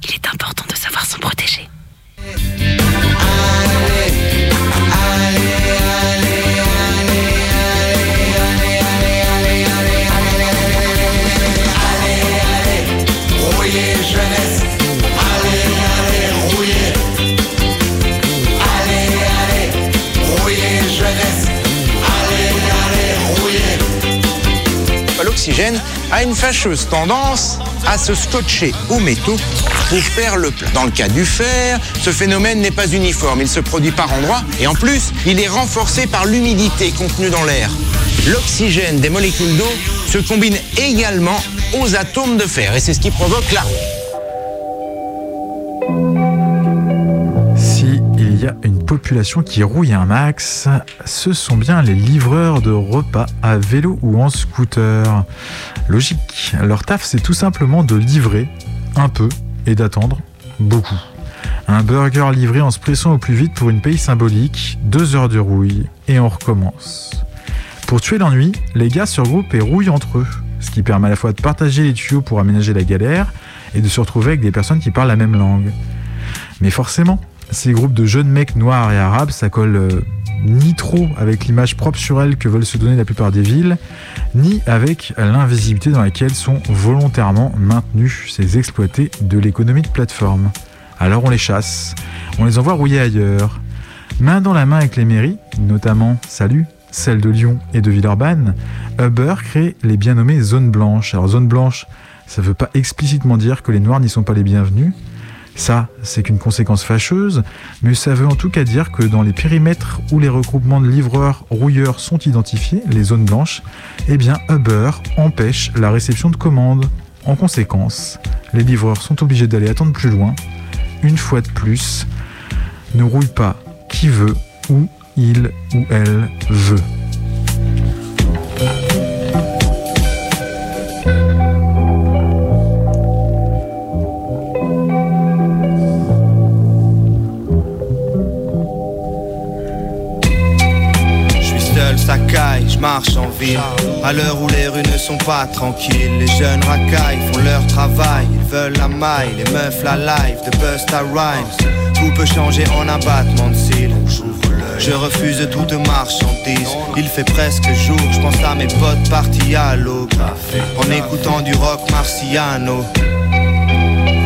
Il est important de savoir s'en protéger. A une fâcheuse tendance à se scotcher aux métaux pour faire le plein. Dans le cas du fer, ce phénomène n'est pas uniforme, il se produit par endroits et en plus, il est renforcé par l'humidité contenue dans l'air. L'oxygène des molécules d'eau se combine également aux atomes de fer et c'est ce qui provoque la qui rouille un max, ce sont bien les livreurs de repas à vélo ou en scooter. Logique, leur taf c'est tout simplement de livrer un peu et d'attendre beaucoup. Un burger livré en se pressant au plus vite pour une paye symbolique, deux heures de rouille et on recommence. Pour tuer l'ennui, les gars se regroupent et rouillent entre eux, ce qui permet à la fois de partager les tuyaux pour aménager la galère et de se retrouver avec des personnes qui parlent la même langue. Mais forcément, ces groupes de jeunes mecs noirs et arabes, ça colle euh, ni trop avec l'image propre sur elles que veulent se donner la plupart des villes, ni avec l'invisibilité dans laquelle sont volontairement maintenus ces exploités de l'économie de plateforme. Alors on les chasse, on les envoie rouiller ailleurs. Main dans la main avec les mairies, notamment, salut, celle de Lyon et de Villeurbanne, Uber crée les bien nommées zones blanches. Alors zone blanche, ça ne veut pas explicitement dire que les noirs n'y sont pas les bienvenus, ça, c'est qu'une conséquence fâcheuse, mais ça veut en tout cas dire que dans les périmètres où les regroupements de livreurs rouilleurs sont identifiés, les zones blanches, eh bien Uber empêche la réception de commandes. En conséquence, les livreurs sont obligés d'aller attendre plus loin. Une fois de plus, ne rouille pas qui veut, où il ou elle veut. À l'heure où les rues ne sont pas tranquilles, les jeunes racailles font leur travail. Ils veulent la maille, les meufs la live de Busta Rhymes. Tout peut changer en un battement de cils. Je refuse toute marchandise. Il fait presque jour, je pense à mes potes partis à l'aube. En écoutant du rock marciano.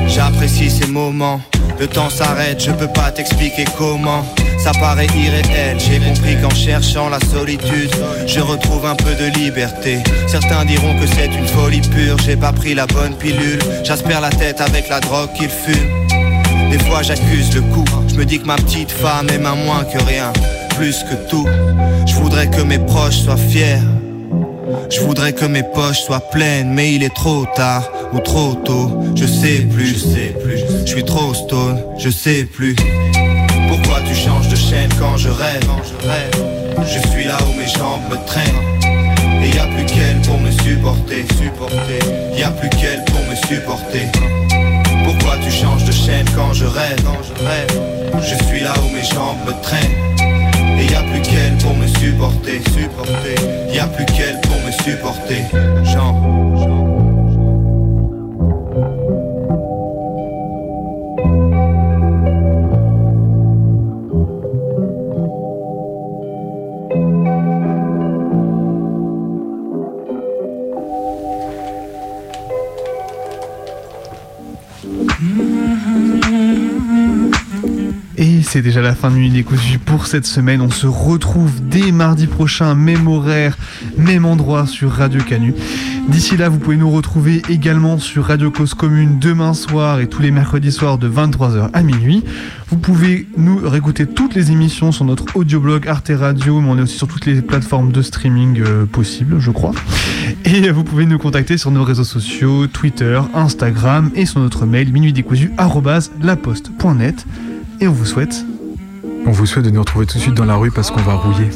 J'apprécie ces moments. Le temps s'arrête, je peux pas t'expliquer comment. Ça paraît irréel, j'ai compris qu'en cherchant la solitude, je retrouve un peu de liberté. Certains diront que c'est une folie pure, j'ai pas pris la bonne pilule. J'aspère la tête avec la drogue qu'il fume. Des fois j'accuse le coup, je me dis que ma petite femme aime un moins que rien, plus que tout. Je voudrais que mes proches soient fiers. Je voudrais que mes poches soient pleines, mais il est trop tard ou trop tôt. Je sais plus, je sais plus. Je suis trop stone, je sais plus. Pourquoi tu changes de chaîne quand je rêve? Je suis là où mes jambes me traînent. Et y a plus qu'elle pour me supporter, supporter. Y a plus qu'elle pour me supporter. Pourquoi tu changes de chaîne quand je rêve? Je suis là où mes jambes me traînent. Et y a plus qu'elle pour me supporter, supporter. Y a plus qu'elle pour me supporter. Jean. C'est déjà la fin de Nuit décousue pour cette semaine. On se retrouve dès mardi prochain, même horaire, même endroit sur Radio Canu. D'ici là, vous pouvez nous retrouver également sur Radio Cause Commune demain soir et tous les mercredis soirs de 23h à minuit. Vous pouvez nous réécouter toutes les émissions sur notre audioblog Arte Radio, mais on est aussi sur toutes les plateformes de streaming euh, possibles, je crois. Et vous pouvez nous contacter sur nos réseaux sociaux, Twitter, Instagram et sur notre mail minuitdécousu@laposte.net et on vous souhaite. On vous souhaite de nous retrouver tout de suite dans la rue parce qu'on va rouiller.